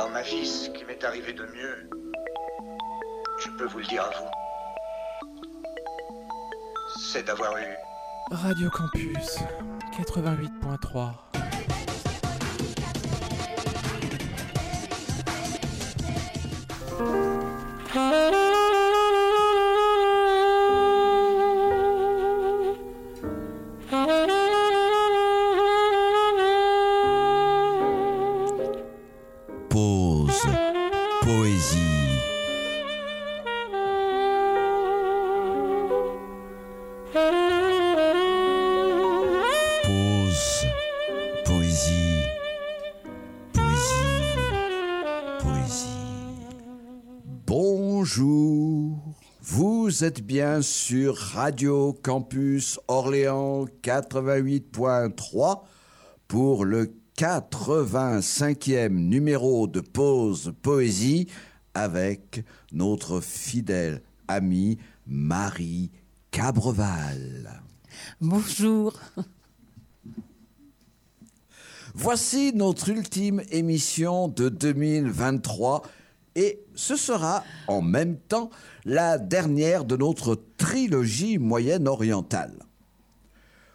Dans ma vie, ce qui m'est arrivé de mieux, je peux vous le dire à vous, c'est d'avoir eu Radio Campus 88.3. Pause. Vous êtes bien sur Radio Campus Orléans 88.3 pour le 85e numéro de Pause Poésie avec notre fidèle amie Marie Cabreval. Bonjour. Voici notre ultime émission de 2023 et ce sera en même temps la dernière de notre trilogie moyenne-orientale.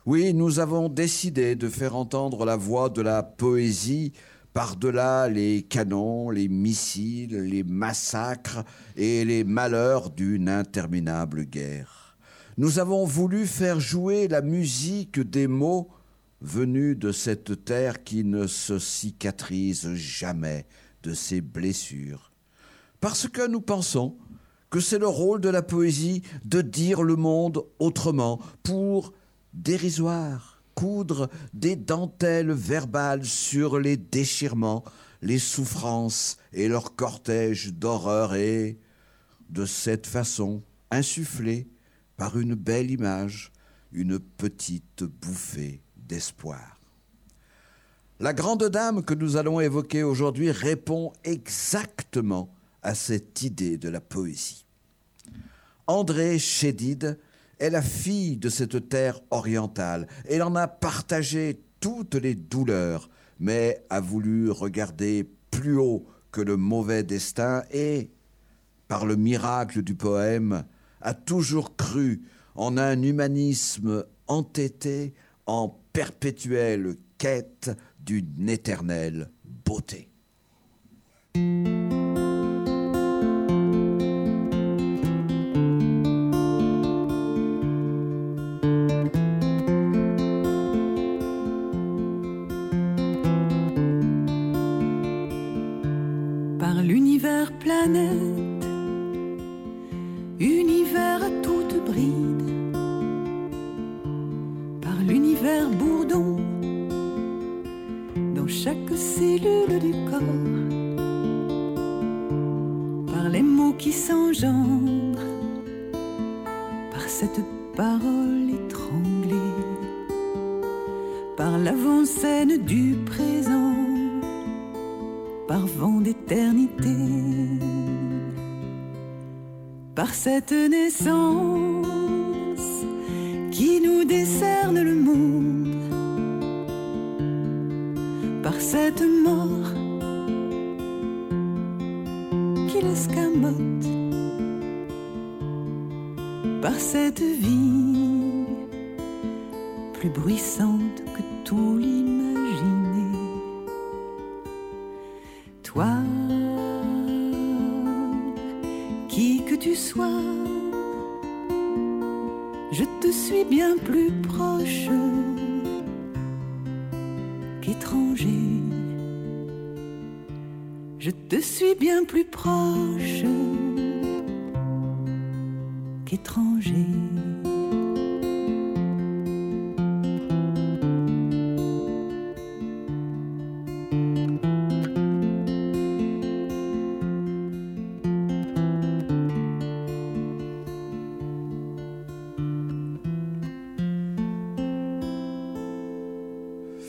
Oui, nous avons décidé de faire entendre la voix de la poésie par-delà les canons, les missiles, les massacres et les malheurs d'une interminable guerre. Nous avons voulu faire jouer la musique des mots venus de cette terre qui ne se cicatrise jamais de ses blessures. Parce que nous pensons que c'est le rôle de la poésie de dire le monde autrement pour dérisoire, coudre des dentelles verbales sur les déchirements, les souffrances et leur cortège d'horreur et, de cette façon, insuffler par une belle image une petite bouffée d'espoir. La grande dame que nous allons évoquer aujourd'hui répond exactement à cette idée de la poésie. André Chédid est la fille de cette terre orientale. Elle en a partagé toutes les douleurs, mais a voulu regarder plus haut que le mauvais destin et, par le miracle du poème, a toujours cru en un humanisme entêté en perpétuelle quête d'une éternelle beauté. Par cette mort qui l'escamote, par cette vie plus bruissante que tout l'imaginer. Toi, qui que tu sois, je te suis bien plus proche bien plus proche qu'étranger.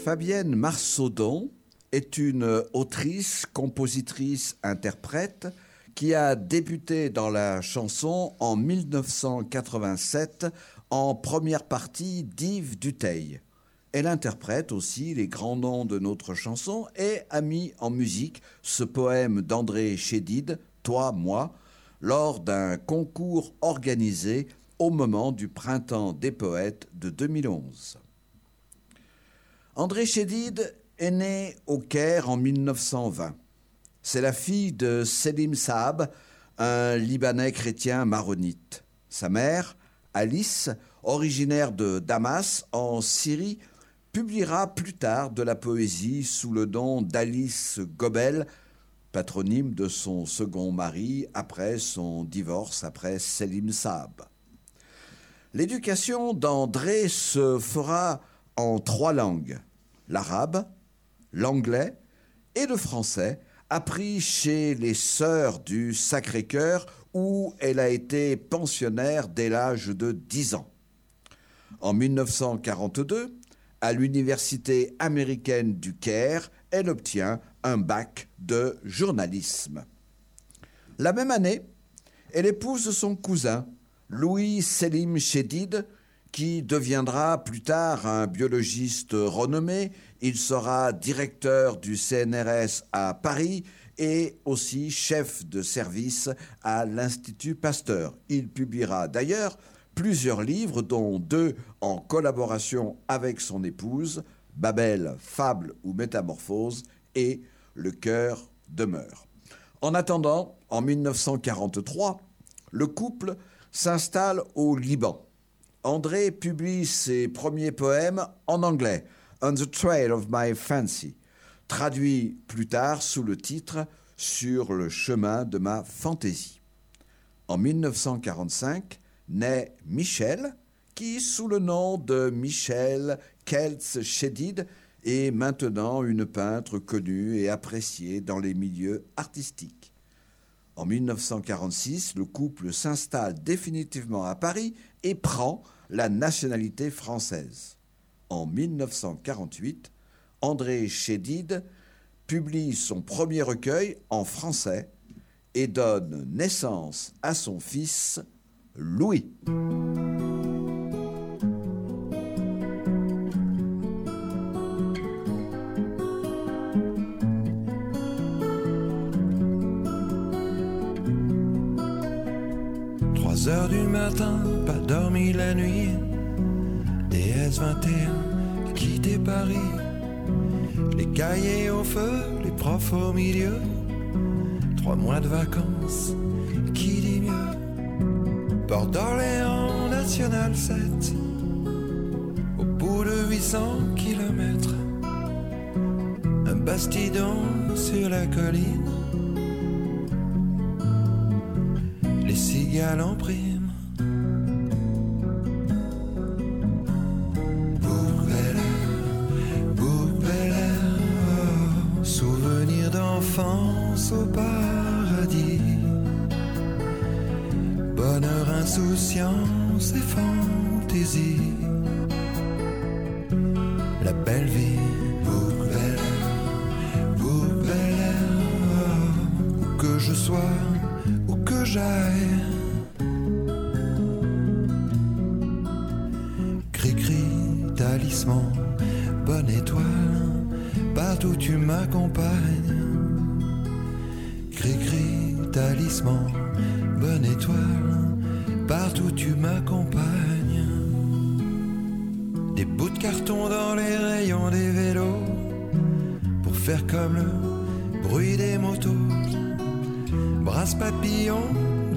Fabienne Marsaudon est une autrice, compositrice, interprète qui a débuté dans la chanson en 1987 en première partie d'Yves Duteil. Elle interprète aussi les grands noms de notre chanson et a mis en musique ce poème d'André Chédid, Toi, moi, lors d'un concours organisé au moment du Printemps des poètes de 2011. André Chédid est né au Caire en 1920. C'est la fille de Selim Saab, un Libanais chrétien maronite. Sa mère, Alice, originaire de Damas, en Syrie, publiera plus tard de la poésie sous le nom d'Alice Gobel, patronyme de son second mari après son divorce après Selim Saab. L'éducation d'André se fera en trois langues, l'arabe, l'anglais et le français, appris chez les sœurs du Sacré-Cœur où elle a été pensionnaire dès l'âge de 10 ans. En 1942, à l'Université américaine du Caire, elle obtient un bac de journalisme. La même année, elle épouse son cousin, Louis Selim Chédid, qui deviendra plus tard un biologiste renommé. Il sera directeur du CNRS à Paris et aussi chef de service à l'Institut Pasteur. Il publiera d'ailleurs plusieurs livres, dont deux en collaboration avec son épouse, Babel, Fable ou Métamorphose et Le cœur demeure. En attendant, en 1943, le couple s'installe au Liban. André publie ses premiers poèmes en anglais, On the Trail of My Fancy, traduit plus tard sous le titre Sur le chemin de ma fantaisie. En 1945 naît Michel, qui, sous le nom de Michel Keltz Chédid, est maintenant une peintre connue et appréciée dans les milieux artistiques. En 1946, le couple s'installe définitivement à Paris et prend la nationalité française. En 1948, André Chédid publie son premier recueil en français et donne naissance à son fils Louis. Heures du matin, pas dormi la nuit. DS21, quitté Paris. Les cahiers au feu, les profs au milieu. Trois mois de vacances, qui dit mieux? Port d'Orléans, National 7. Au bout de 800 kilomètres. Un bastidon sur la colline. Les cigales en bonne étoile, partout tu m'accompagnes. Des bouts de carton dans les rayons des vélos, pour faire comme le bruit des motos. Brasse papillon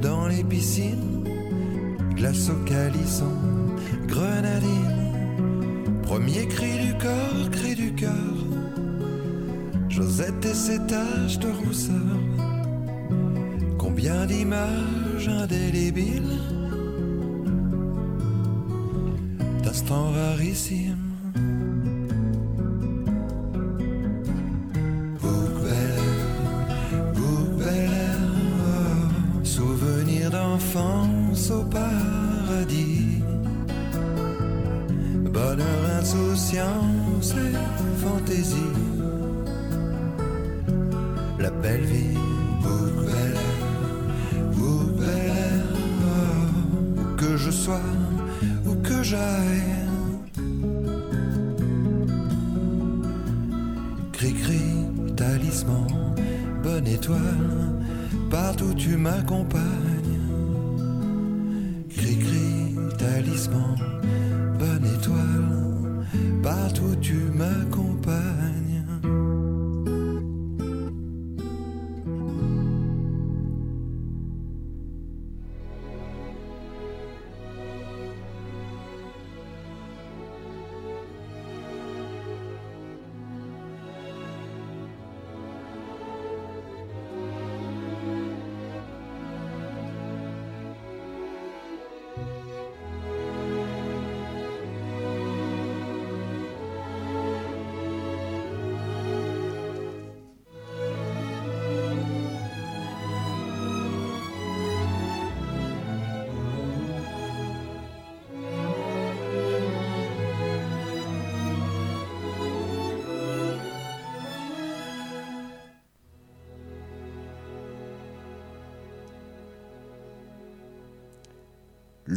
dans les piscines, glace au calisson, grenadine. Premier cri du corps, cri du cœur. Josette et ses taches de rousseur. Air, oh, souvenir d'enfance au paradis. Bonheur, insouciance et fantaisie. où que j'aille. Cri-cri, talisman, bonne étoile, partout tu m'accompagnes.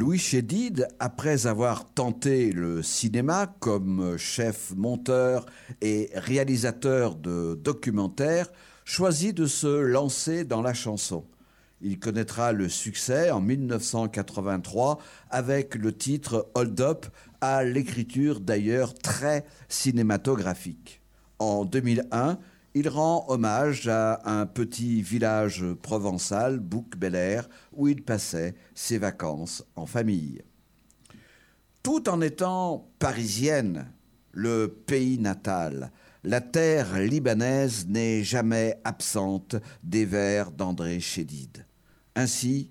Louis Chédid, après avoir tenté le cinéma comme chef monteur et réalisateur de documentaires, choisit de se lancer dans la chanson. Il connaîtra le succès en 1983 avec le titre Hold Up, à l'écriture d'ailleurs très cinématographique. En 2001, il rend hommage à un petit village provençal, Bouc Bel où il passait ses vacances en famille. Tout en étant parisienne, le pays natal, la terre libanaise n'est jamais absente des vers d'André Chédid. Ainsi,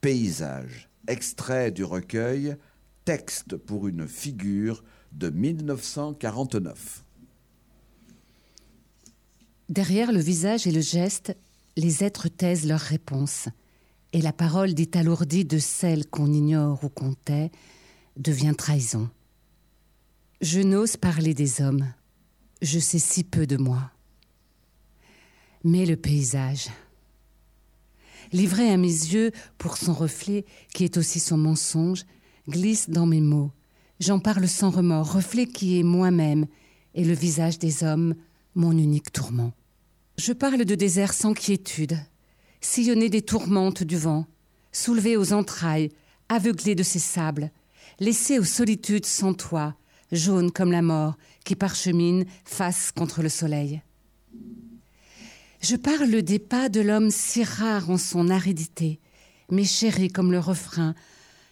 Paysage, extrait du recueil Texte pour une figure de 1949. Derrière le visage et le geste, les êtres taisent leurs réponses, et la parole dit alourdie de celle qu'on ignore ou qu'on tait devient trahison. Je n'ose parler des hommes, je sais si peu de moi. Mais le paysage, livré à mes yeux pour son reflet, qui est aussi son mensonge, glisse dans mes mots. J'en parle sans remords, reflet qui est moi-même, et le visage des hommes, mon unique tourment. Je parle de désert sans quiétude, sillonné des tourmentes du vent, soulevé aux entrailles, aveuglé de ses sables, laissé aux solitudes sans toit, jaune comme la mort qui parchemine face contre le soleil. Je parle des pas de l'homme si rare en son aridité, mais chéri comme le refrain,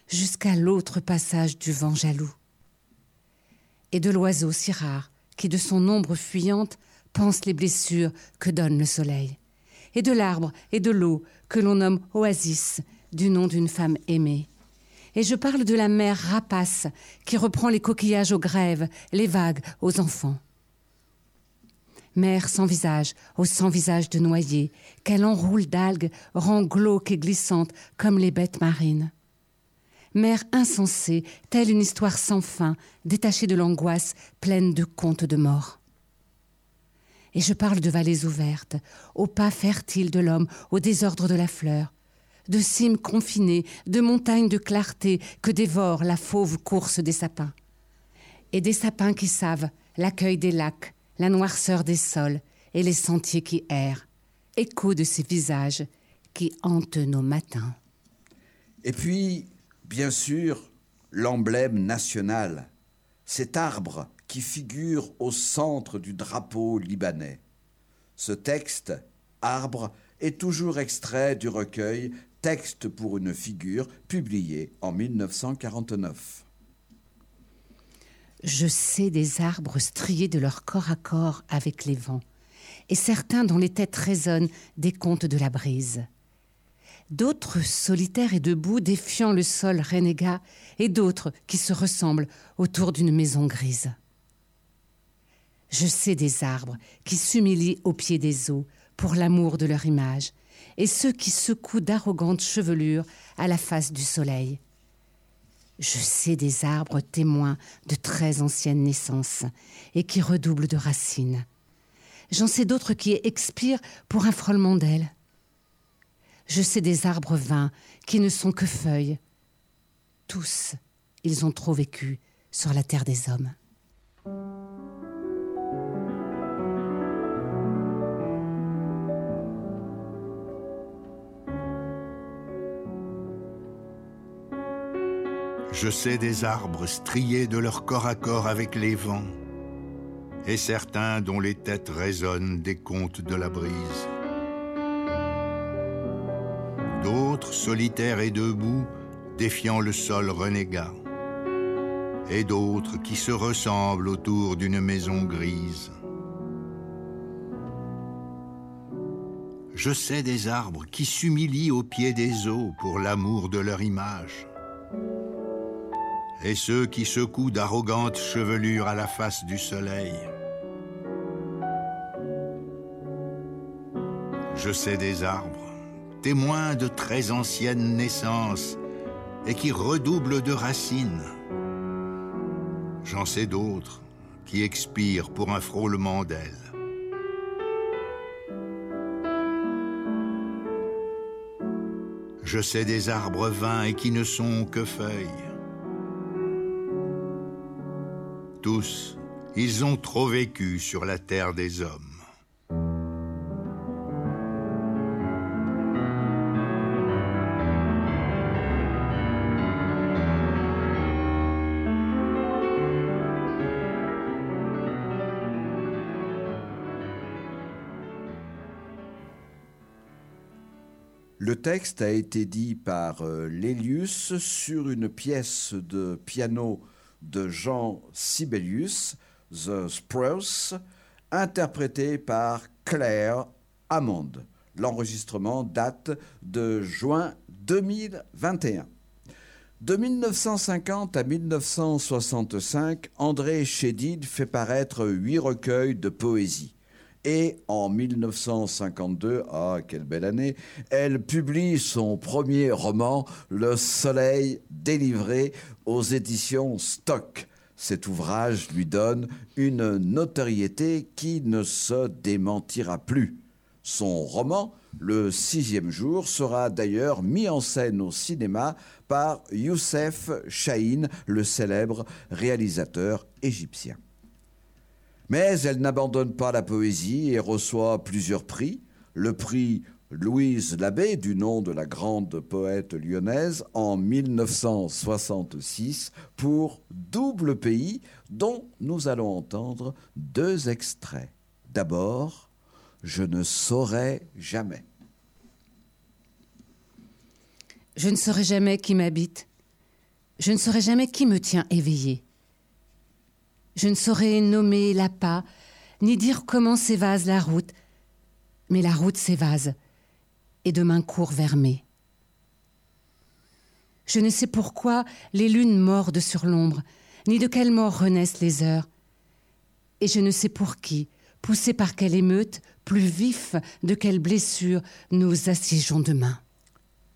jusqu'à l'autre passage du vent jaloux. Et de l'oiseau si rare qui, de son ombre fuyante, pense les blessures que donne le soleil. Et de l'arbre et de l'eau que l'on nomme oasis, du nom d'une femme aimée. Et je parle de la mer rapace qui reprend les coquillages aux grèves, les vagues aux enfants. Mer sans visage, au sans visage de noyer, qu'elle enroule d'algues, rend glauque et glissante comme les bêtes marines. Mer insensée, telle une histoire sans fin, détachée de l'angoisse, pleine de contes de mort. Et je parle de vallées ouvertes, aux pas fertiles de l'homme, au désordre de la fleur, de cimes confinées, de montagnes de clarté que dévore la fauve course des sapins. Et des sapins qui savent l'accueil des lacs, la noirceur des sols et les sentiers qui errent, écho de ces visages qui hantent nos matins. Et puis, bien sûr, l'emblème national, cet arbre qui figure au centre du drapeau libanais. Ce texte, Arbre, est toujours extrait du recueil Texte pour une figure, publié en 1949. Je sais des arbres striés de leur corps à corps avec les vents, et certains dont les têtes résonnent des contes de la brise. D'autres solitaires et debout, défiant le sol renégat, et d'autres qui se ressemblent autour d'une maison grise. Je sais des arbres qui s'humilient au pied des eaux pour l'amour de leur image, et ceux qui secouent d'arrogantes chevelures à la face du soleil. Je sais des arbres témoins de très anciennes naissances et qui redoublent de racines. J'en sais d'autres qui expirent pour un frôlement d'ailes. Je sais des arbres vains qui ne sont que feuilles. Tous, ils ont trop vécu sur la terre des hommes. Je sais des arbres striés de leur corps à corps avec les vents, et certains dont les têtes résonnent des contes de la brise. D'autres, solitaires et debout, défiant le sol renégat. Et d'autres qui se ressemblent autour d'une maison grise. Je sais des arbres qui s'humilient au pied des eaux pour l'amour de leur image. Et ceux qui secouent d'arrogantes chevelures à la face du soleil. Je sais des arbres, témoins de très anciennes naissances et qui redoublent de racines. J'en sais d'autres qui expirent pour un frôlement d'ailes. Je sais des arbres vains et qui ne sont que feuilles. Tous, ils ont trop vécu sur la terre des hommes. Le texte a été dit par euh, Lélius sur une pièce de piano de Jean Sibelius, The Spruce, interprétée par Claire Hammond. L'enregistrement date de juin 2021. De 1950 à 1965, André Chédid fait paraître huit recueils de poésie. Et en 1952, ah quelle belle année, elle publie son premier roman, Le Soleil délivré aux éditions Stock. Cet ouvrage lui donne une notoriété qui ne se démentira plus. Son roman, Le sixième jour, sera d'ailleurs mis en scène au cinéma par Youssef Chahine, le célèbre réalisateur égyptien. Mais elle n'abandonne pas la poésie et reçoit plusieurs prix. Le prix Louise Labbé, du nom de la grande poète lyonnaise, en 1966 pour Double Pays, dont nous allons entendre deux extraits. D'abord, Je ne saurais jamais. Je ne saurais jamais qui m'habite. Je ne saurais jamais qui me tient éveillé. Je ne saurais nommer l'appât, ni dire comment s'évase la route, mais la route s'évase, et demain court vers mai. Je ne sais pourquoi les lunes mordent sur l'ombre, ni de quelle mort renaissent les heures. Et je ne sais pour qui, poussé par quelle émeute, plus vif de quelle blessure nous assiégeons demain.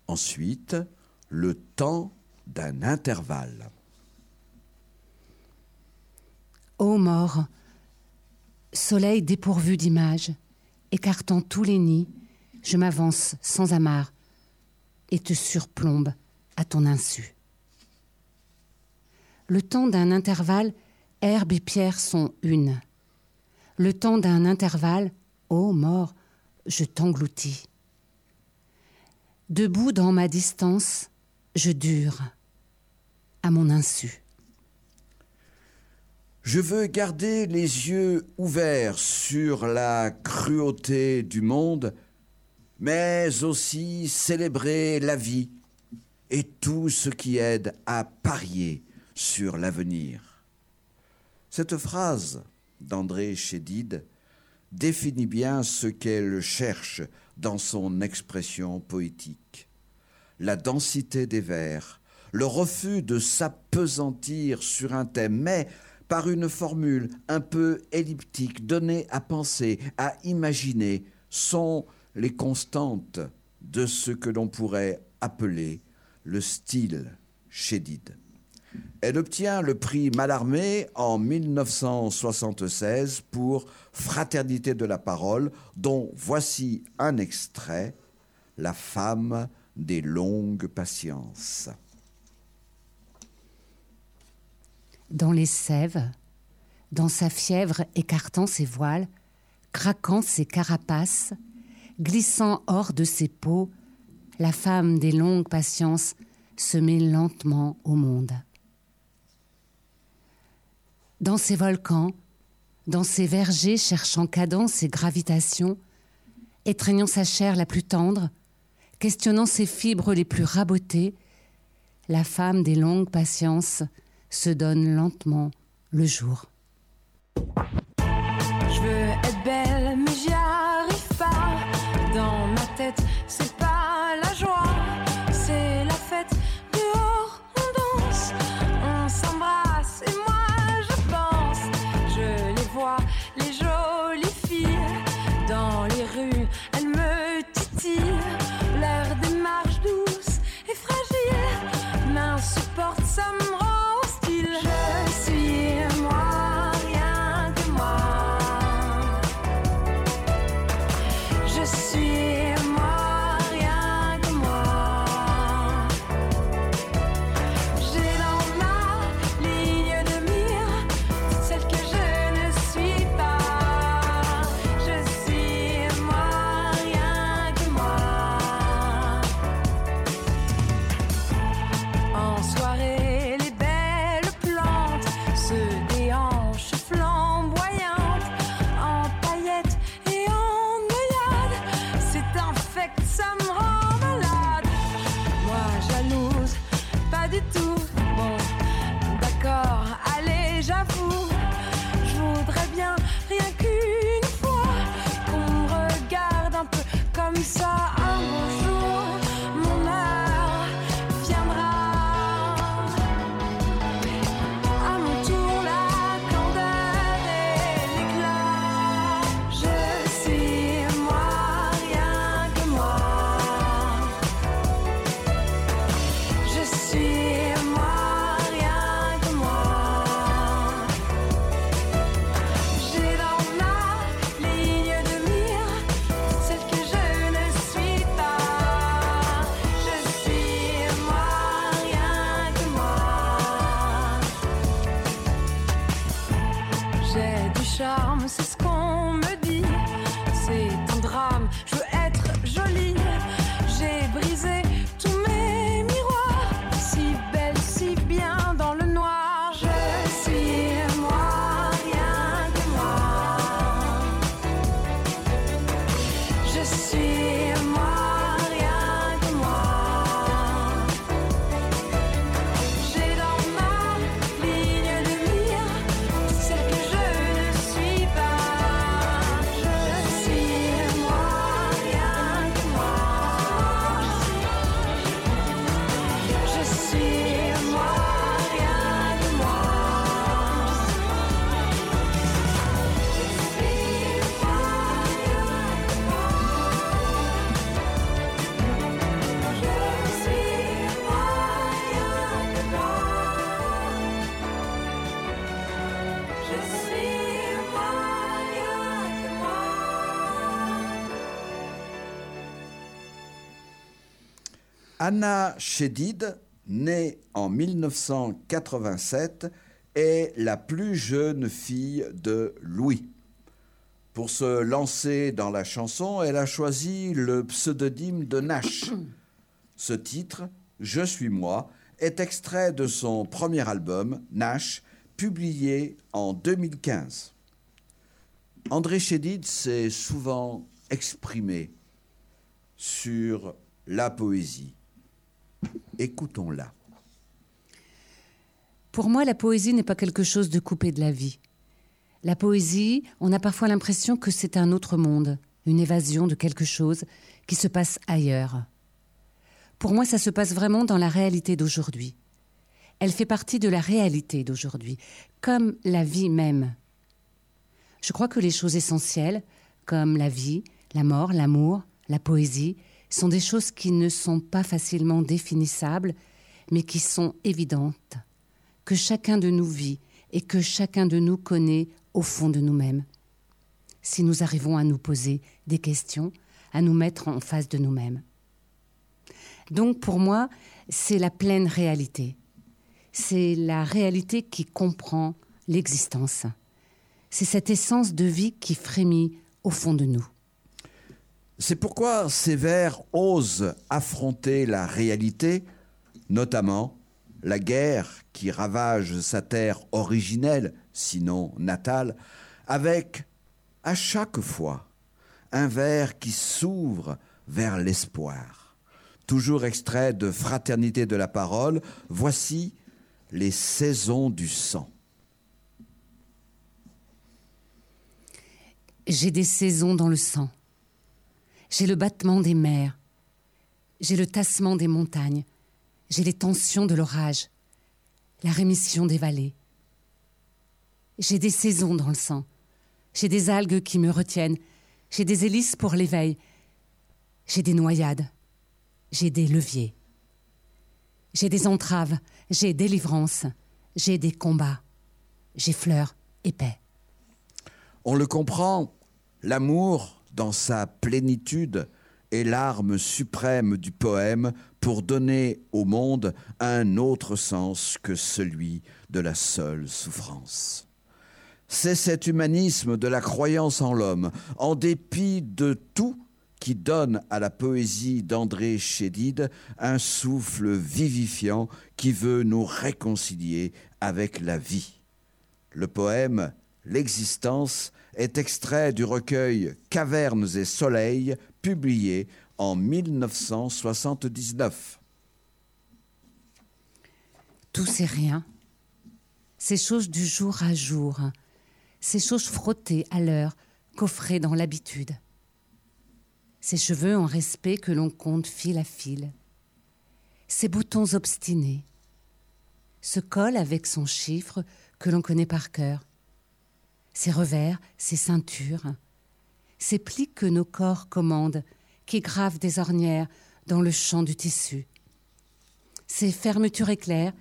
Ensuite, le temps d'un intervalle. Ô mort, soleil dépourvu d'image, écartant tous les nids, je m'avance sans amarre et te surplombe à ton insu. Le temps d'un intervalle, herbe et pierre sont une. Le temps d'un intervalle, ô mort, je t'engloutis. Debout dans ma distance, je dure à mon insu. Je veux garder les yeux ouverts sur la cruauté du monde, mais aussi célébrer la vie et tout ce qui aide à parier sur l'avenir. Cette phrase d'André Chédid définit bien ce qu'elle cherche dans son expression poétique. La densité des vers, le refus de s'apesantir sur un thème, mais par une formule un peu elliptique, donnée à penser, à imaginer, sont les constantes de ce que l'on pourrait appeler le style chédide. Elle obtient le prix Mallarmé en 1976 pour Fraternité de la parole, dont voici un extrait, La femme des longues patiences. Dans les sèves, dans sa fièvre écartant ses voiles, craquant ses carapaces, glissant hors de ses peaux, la femme des longues patiences se met lentement au monde. Dans ces volcans, dans ces vergers cherchant cadence et gravitation, étreignant sa chair la plus tendre, questionnant ses fibres les plus rabotées, la femme des longues patiences se donne lentement le jour. Ce qu'on me dit. Anna Chédid, née en 1987, est la plus jeune fille de Louis. Pour se lancer dans la chanson, elle a choisi le pseudonyme de Nash. Ce titre, Je suis moi, est extrait de son premier album, Nash, publié en 2015. André Chédid s'est souvent exprimé sur la poésie. Écoutons-la. Pour moi, la poésie n'est pas quelque chose de coupé de la vie. La poésie, on a parfois l'impression que c'est un autre monde, une évasion de quelque chose qui se passe ailleurs. Pour moi, ça se passe vraiment dans la réalité d'aujourd'hui. Elle fait partie de la réalité d'aujourd'hui, comme la vie même. Je crois que les choses essentielles, comme la vie, la mort, l'amour, la poésie, sont des choses qui ne sont pas facilement définissables, mais qui sont évidentes, que chacun de nous vit et que chacun de nous connaît au fond de nous-mêmes. Si nous arrivons à nous poser des questions, à nous mettre en face de nous-mêmes. Donc pour moi, c'est la pleine réalité. C'est la réalité qui comprend l'existence. C'est cette essence de vie qui frémit au fond de nous. C'est pourquoi ces vers osent affronter la réalité, notamment la guerre qui ravage sa terre originelle, sinon natale, avec à chaque fois un vers qui s'ouvre vers l'espoir. Toujours extrait de Fraternité de la parole, voici les saisons du sang. J'ai des saisons dans le sang. J'ai le battement des mers. J'ai le tassement des montagnes. J'ai les tensions de l'orage. La rémission des vallées. J'ai des saisons dans le sang. J'ai des algues qui me retiennent. J'ai des hélices pour l'éveil. J'ai des noyades. J'ai des leviers. J'ai des entraves. J'ai délivrance. J'ai des combats. J'ai fleurs et paix. On le comprend, l'amour, dans sa plénitude, est l'arme suprême du poème pour donner au monde un autre sens que celui de la seule souffrance. C'est cet humanisme de la croyance en l'homme, en dépit de tout, qui donne à la poésie d'André Chédid un souffle vivifiant qui veut nous réconcilier avec la vie. Le poème L'existence est extrait du recueil Cavernes et Soleil, publié en 1979. Tout c'est rien. Ces choses du jour à jour. Ces choses frottées à l'heure, coffrées dans l'habitude. Ces cheveux en respect que l'on compte fil à fil. Ces boutons obstinés. Ce col avec son chiffre que l'on connaît par cœur. Ces revers, ces ceintures. Ces plis que nos corps commandent, qui gravent des ornières dans le champ du tissu. Ces fermetures éclairs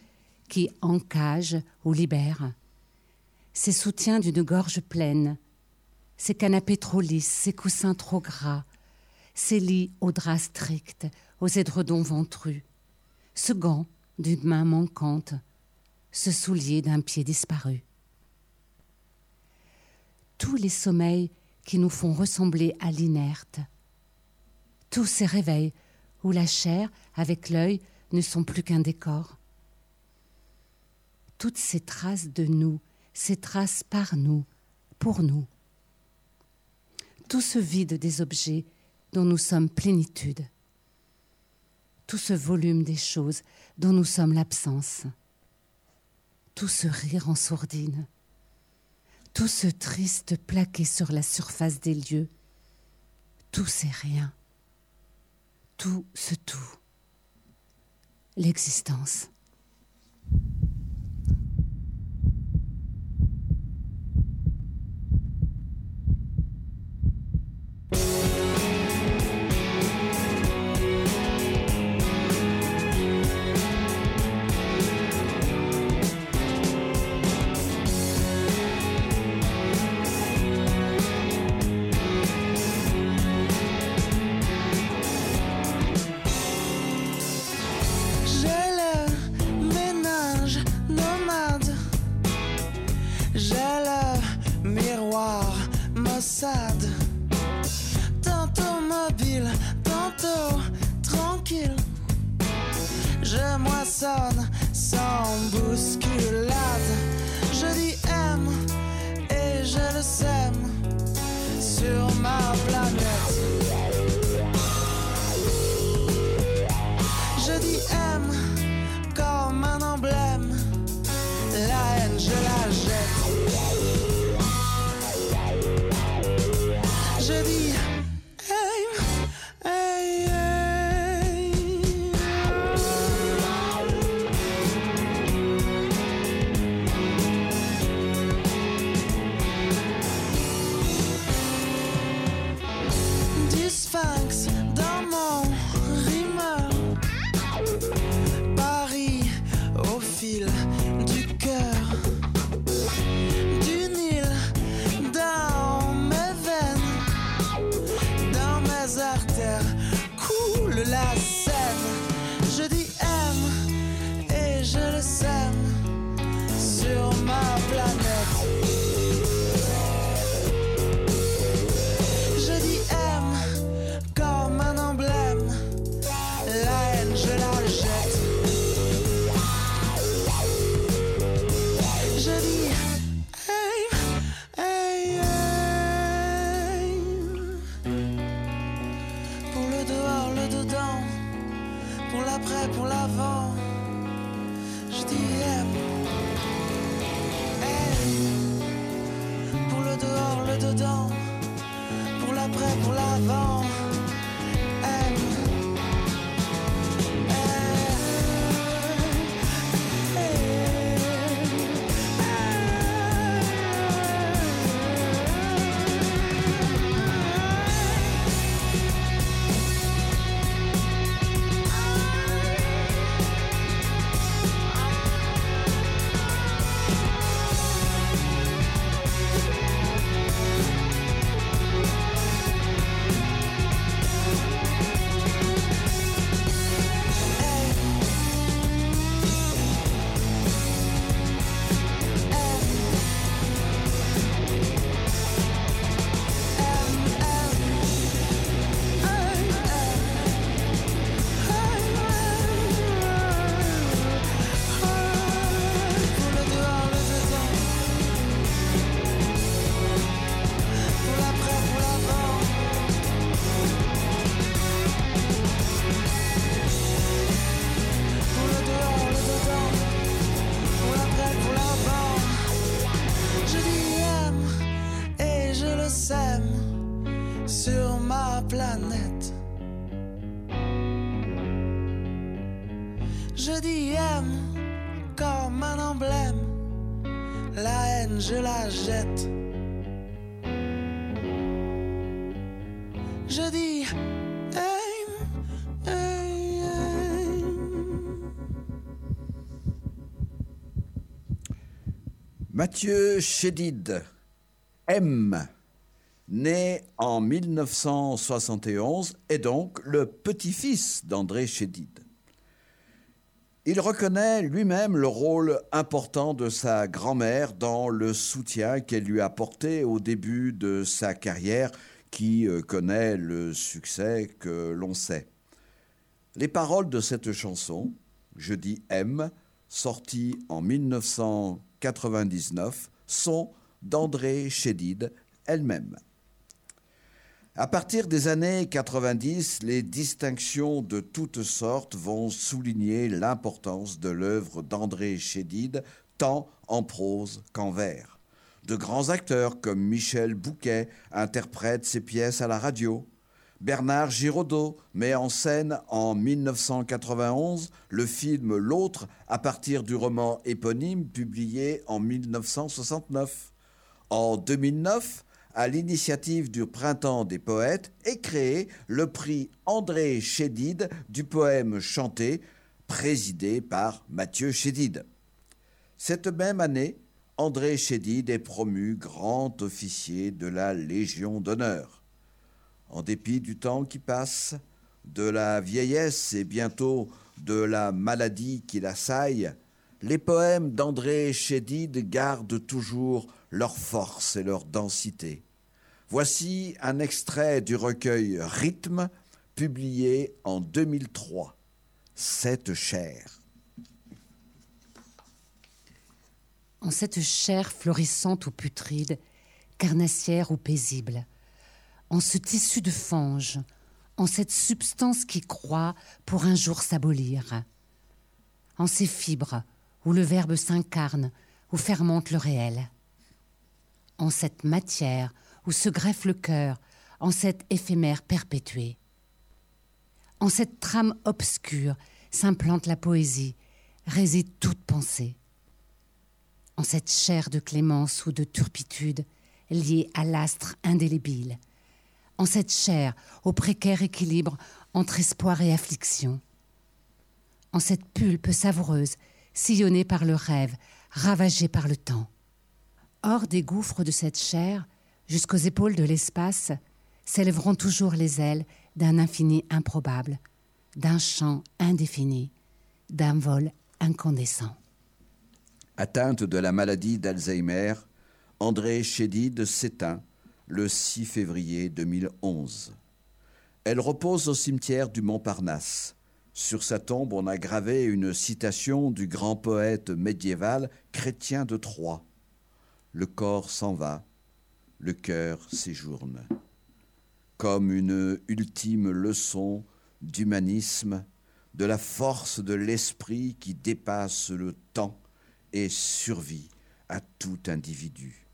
qui encagent ou libèrent. Ces soutiens d'une gorge pleine. Ces canapés trop lisses, ces coussins trop gras. Ces lits aux draps stricts, aux édredons ventrus. Ce gant d'une main manquante. Ce soulier d'un pied disparu. Tous les sommeils qui nous font ressembler à l'inerte. Tous ces réveils où la chair avec l'œil ne sont plus qu'un décor. Toutes ces traces de nous, ces traces par nous, pour nous. Tout ce vide des objets dont nous sommes plénitude. Tout ce volume des choses dont nous sommes l'absence. Tout ce rire en sourdine. Tout ce triste plaqué sur la surface des lieux. Tout c'est rien. Tout ce tout. L'existence. Je dis aime comme un emblème, la haine je la jette. Je dis aim, aim, aim. Mathieu Chédid, M, né en 1971, est donc le petit-fils d'André Chédid. Il reconnaît lui-même le rôle important de sa grand-mère dans le soutien qu'elle lui a apporté au début de sa carrière qui euh, connaît le succès que l'on sait. Les paroles de cette chanson, Je dis M, sortie en 1999, sont d'André Chédid elle-même. À partir des années 90, les distinctions de toutes sortes vont souligner l'importance de l'œuvre d'André Chédid, tant en prose qu'en vers. De grands acteurs comme Michel Bouquet interprètent ses pièces à la radio. Bernard Giraudot met en scène en 1991 le film L'autre à partir du roman éponyme publié en 1969. En 2009, à l'initiative du Printemps des poètes, est créé le prix André Chédid du poème chanté, présidé par Mathieu Chédid. Cette même année, André Chédid est promu grand officier de la Légion d'honneur. En dépit du temps qui passe, de la vieillesse et bientôt de la maladie qui l'assaille, les poèmes d'André Chédid gardent toujours leur force et leur densité. Voici un extrait du recueil Rythme, publié en 2003. Cette chair. En cette chair florissante ou putride, carnassière ou paisible, en ce tissu de fange, en cette substance qui croit pour un jour s'abolir, en ces fibres où le verbe s'incarne, où fermente le réel, en cette matière où se greffe le cœur, en cette éphémère perpétuée. En cette trame obscure s'implante la poésie, réside toute pensée. En cette chair de clémence ou de turpitude, liée à l'astre indélébile. En cette chair au précaire équilibre entre espoir et affliction. En cette pulpe savoureuse, sillonnée par le rêve, ravagée par le temps. Hors des gouffres de cette chair, jusqu'aux épaules de l'espace, s'élèveront toujours les ailes d'un infini improbable, d'un chant indéfini, d'un vol incandescent. Atteinte de la maladie d'Alzheimer, André Chédid s'éteint le 6 février 2011. Elle repose au cimetière du Montparnasse. Sur sa tombe, on a gravé une citation du grand poète médiéval Chrétien de Troyes. Le corps s'en va, le cœur séjourne. Comme une ultime leçon d'humanisme, de la force de l'esprit qui dépasse le temps et survit à tout individu.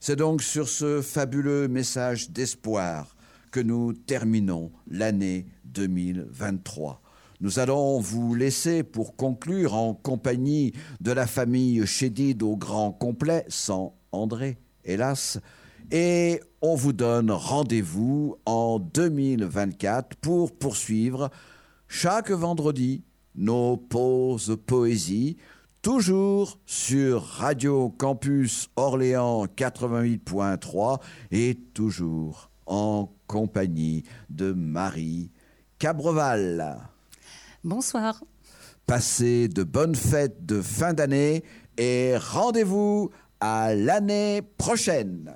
C'est donc sur ce fabuleux message d'espoir que nous terminons l'année 2023. Nous allons vous laisser pour conclure en compagnie de la famille Chédid au grand complet, sans André, hélas, et on vous donne rendez-vous en 2024 pour poursuivre chaque vendredi nos pauses poésie, toujours sur Radio Campus Orléans 88.3 et toujours en compagnie de Marie Cabreval. Bonsoir. Passez de bonnes fêtes de fin d'année et rendez-vous à l'année prochaine.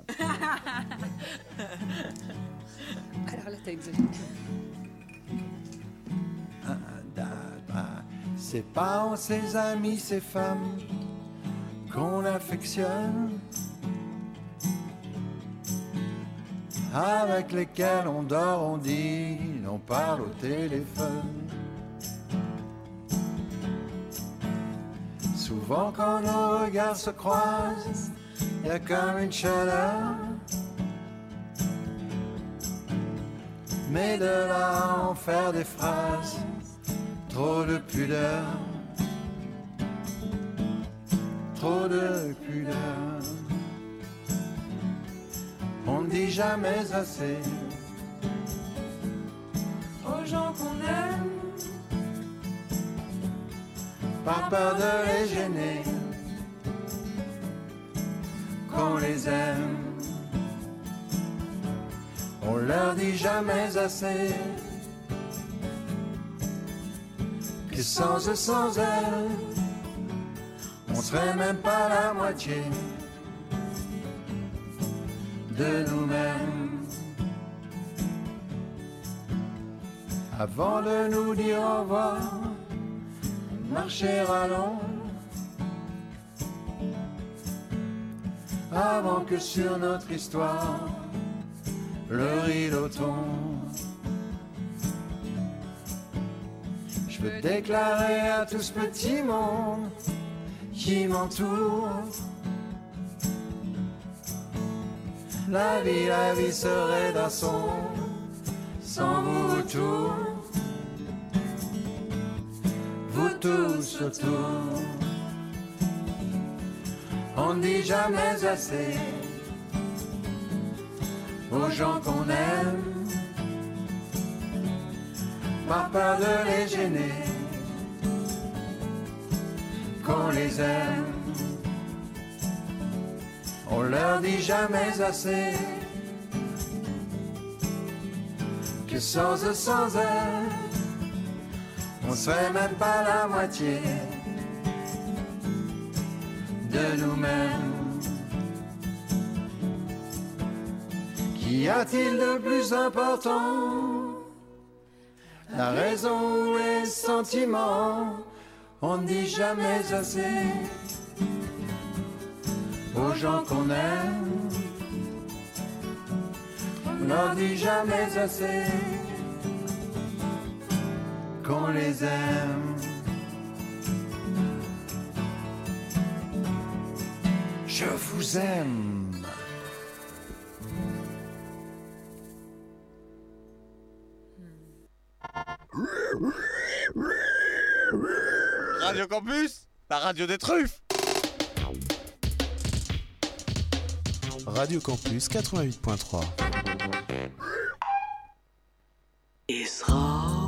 Alors là, t'as exagéré. C'est pas ses amis, ses femmes qu'on affectionne, avec lesquels on dort, on dit, on parle au téléphone. Souvent quand nos regards se croisent, y a comme une chaleur. Mais de là en faire des phrases, trop de pudeur, trop de pudeur. On ne dit jamais assez aux gens qu'on aime. Par peur de les gêner, qu'on les aime. On leur dit jamais assez que sans eux, sans elles, on serait même pas la moitié de nous-mêmes. Avant de nous dire au revoir, marcher à l'ombre. Avant que sur notre histoire le rideau tombe. Je veux déclarer à tout ce petit monde qui m'entoure la vie, la vie serait d'un son sans vous autour tous. On ne dit jamais assez aux gens qu'on aime, par peur de les gêner, qu'on les aime. On leur dit jamais assez que sans eux, sans elles, on serait même pas la moitié de nous-mêmes. Qu'y a-t-il de plus important? La raison ou les sentiments On ne dit jamais assez aux gens qu'on aime. On leur dit jamais assez qu'on les aime. Je vous aime. Radio Campus, la radio des truffes. Radio Campus 88.3. Es rauscht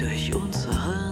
durch unsere Hand.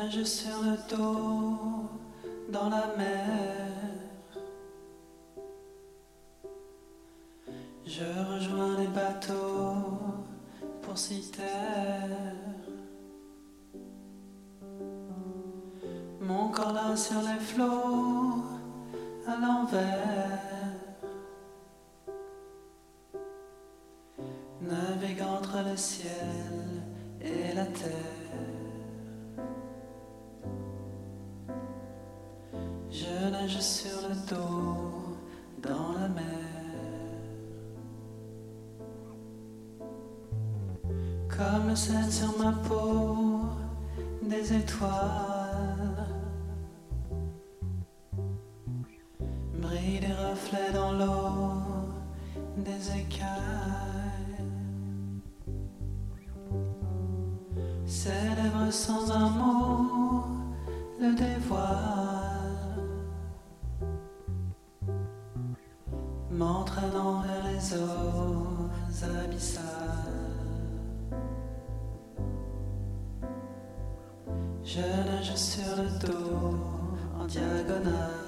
Nage sur le dos dans la mer. Je rejoins les bateaux pour s'y taire. Mon corps là sur les flots à l'envers. Navigue entre le ciel et la terre. Je nage sur le dos dans la mer. Comme le sel sur ma peau, des étoiles. Brillent des reflets dans l'eau, des écailles. Lèvres sans un mot le dévoilent. M'entraînant vers les eaux abyssales. Je nage sur le dos en diagonale.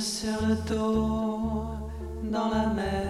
Sur le dos dans la mer.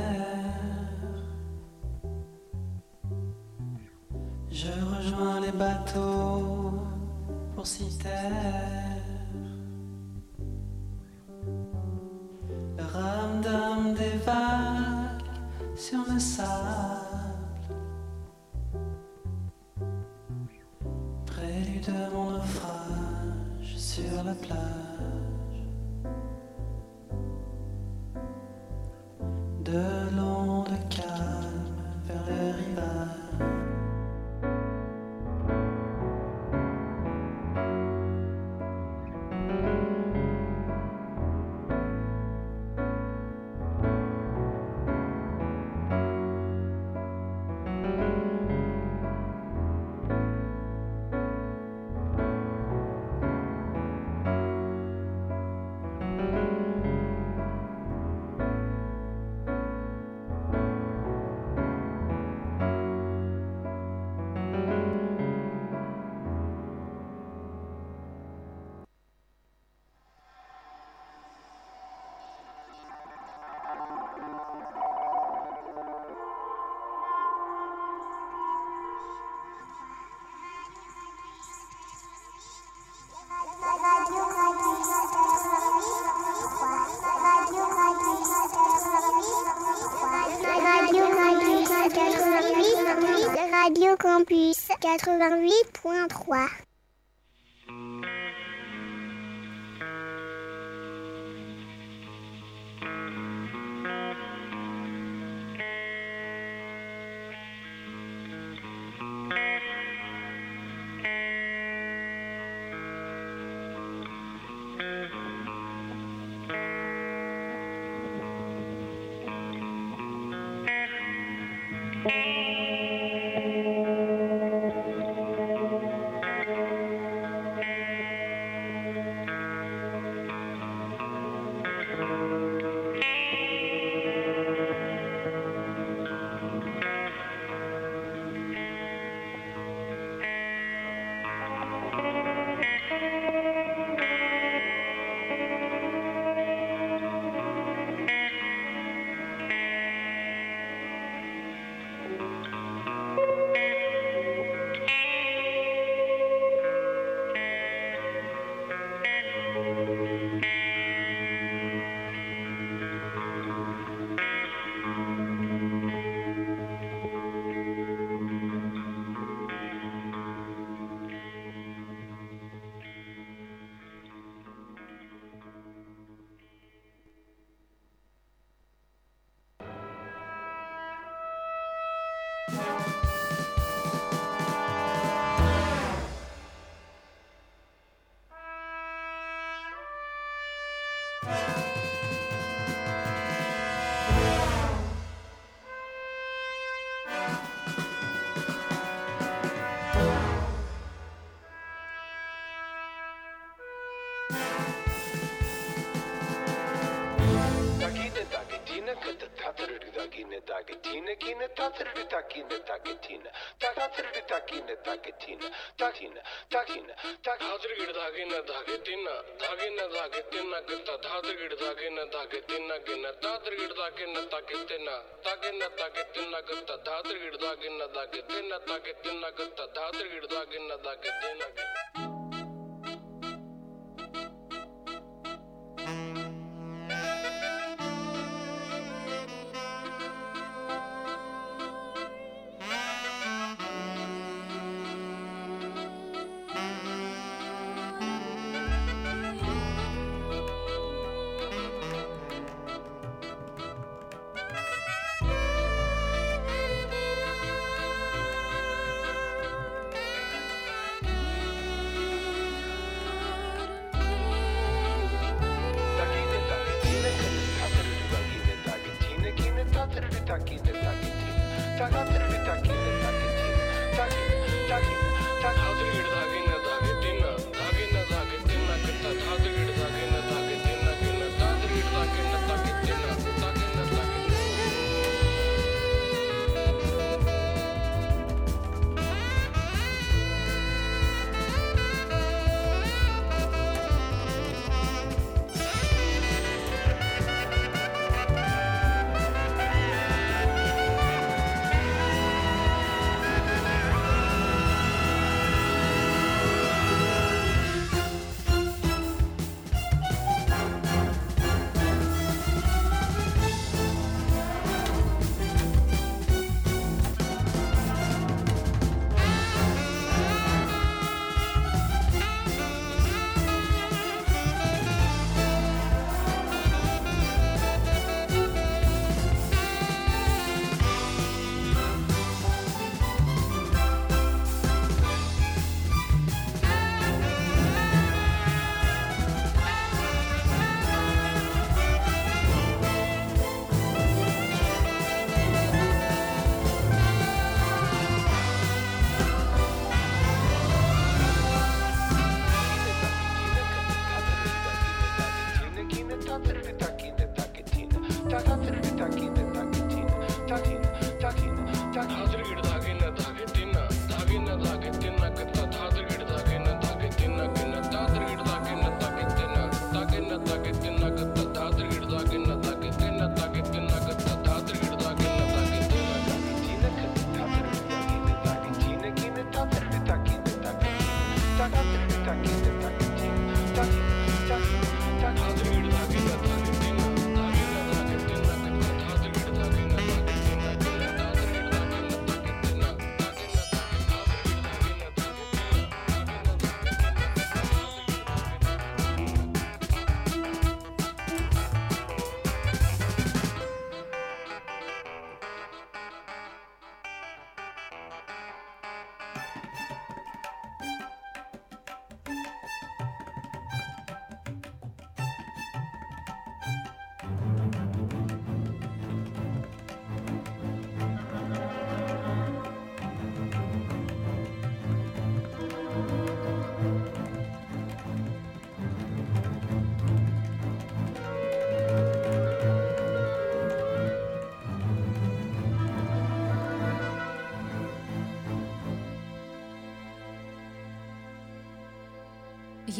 88.3. takine tatırdı takine taketine takatırdı takine taketine takine takine tak hatırgır takine taketine takine taketine kıta tatırgır takine taketine kine tatırgır takine taketine takine taketine kıta tatırgır takine taketine taketine kıta tatırgır takine taketine kıta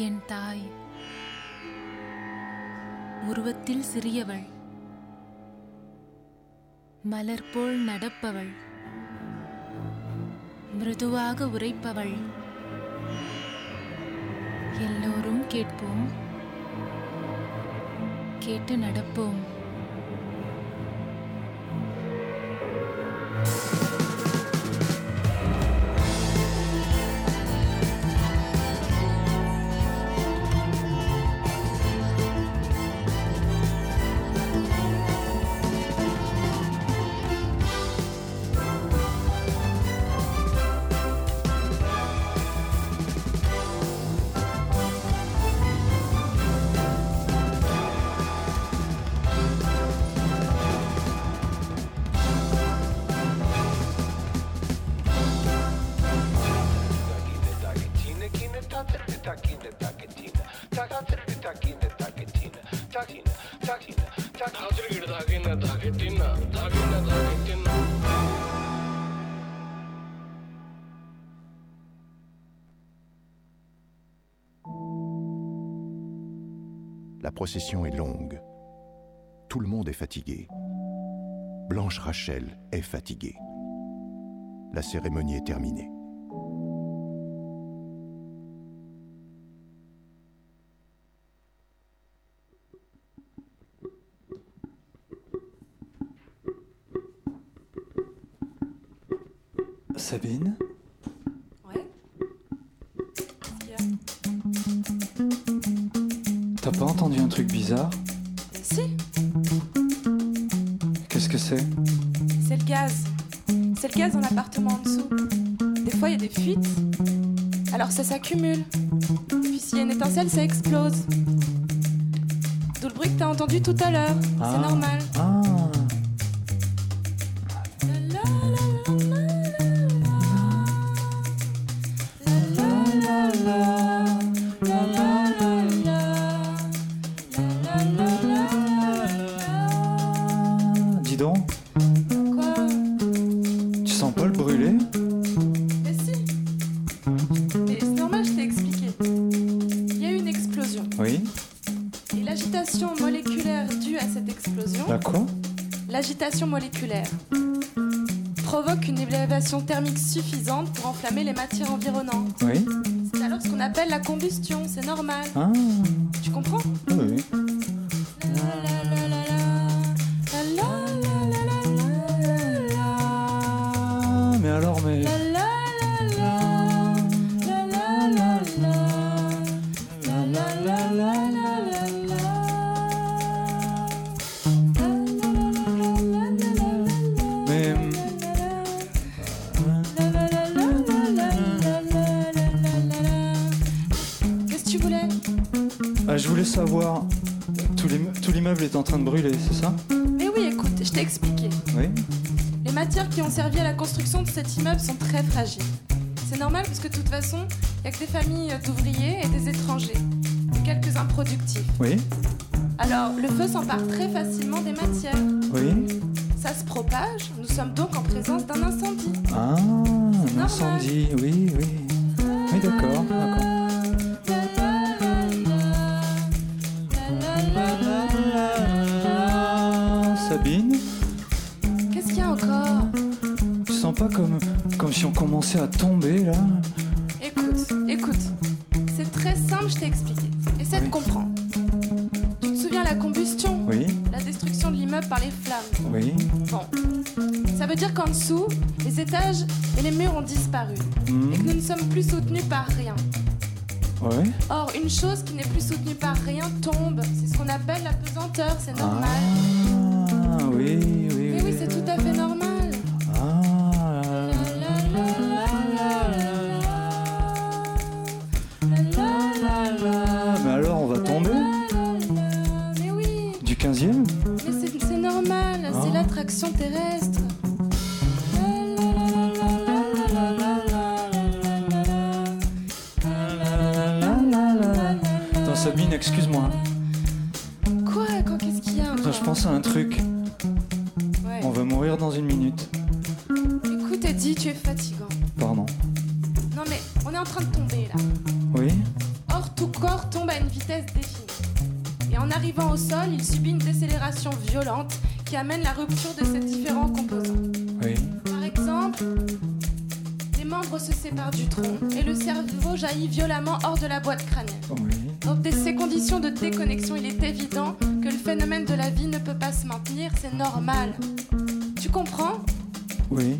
என் தாய். உருவத்தில் சிறியவள். மலர் போல் நடப்பவள். மிருதுவாக உரைப்பவள். எல்லோரும் கேட்போம். கேட்டு நடப்போம். Procession est longue. Tout le monde est fatigué. Blanche Rachel est fatiguée. La cérémonie est terminée. Puis s'il y a une étincelle, ça explose. D'où le bruit que t'as entendu tout à l'heure. Ah. C'est normal. Les matières environnantes. Oui C'est alors ce qu'on appelle la combustion, c'est normal. Ah je voulais savoir. Tout l'im- tout l'immeuble est en train de brûler, c'est ça? Mais oui, écoute, je t'ai expliqué. Oui Les matières qui ont servi à la construction de cet immeuble sont très fragiles. C'est normal parce que de toute façon, il n'y a que des familles d'ouvriers et des étrangers. Et quelques improductifs. Oui Alors, le feu s'empare très facilement des matières. Oui Ça se propage, nous sommes donc en présence d'un incendie. Ah, un incendie, oui, oui. Oui, d'accord, d'accord. À tomber là Écoute, écoute. C'est très simple, je t'ai expliqué. Essaie de comprendre. Tu te souviens la combustion? Oui. La destruction de l'immeuble par les flammes. Oui. Bon. Ça veut dire qu'en dessous, les étages et les murs ont disparu. Hmm. Et que nous ne sommes plus soutenus par rien. Ouais. Or, une chose qui n'est plus soutenue par rien tombe. C'est ce qu'on appelle la pesanteur, c'est normal. Arrivant au sol, il subit une décélération violente qui amène la rupture de ses différents composants. Oui. Par exemple, les membres se séparent du tronc et le cerveau jaillit violemment hors de la boîte crânienne. Oui. Dans ces conditions de déconnexion, il est évident que le phénomène de la vie ne peut pas se maintenir, c'est normal. Tu comprends? Oui.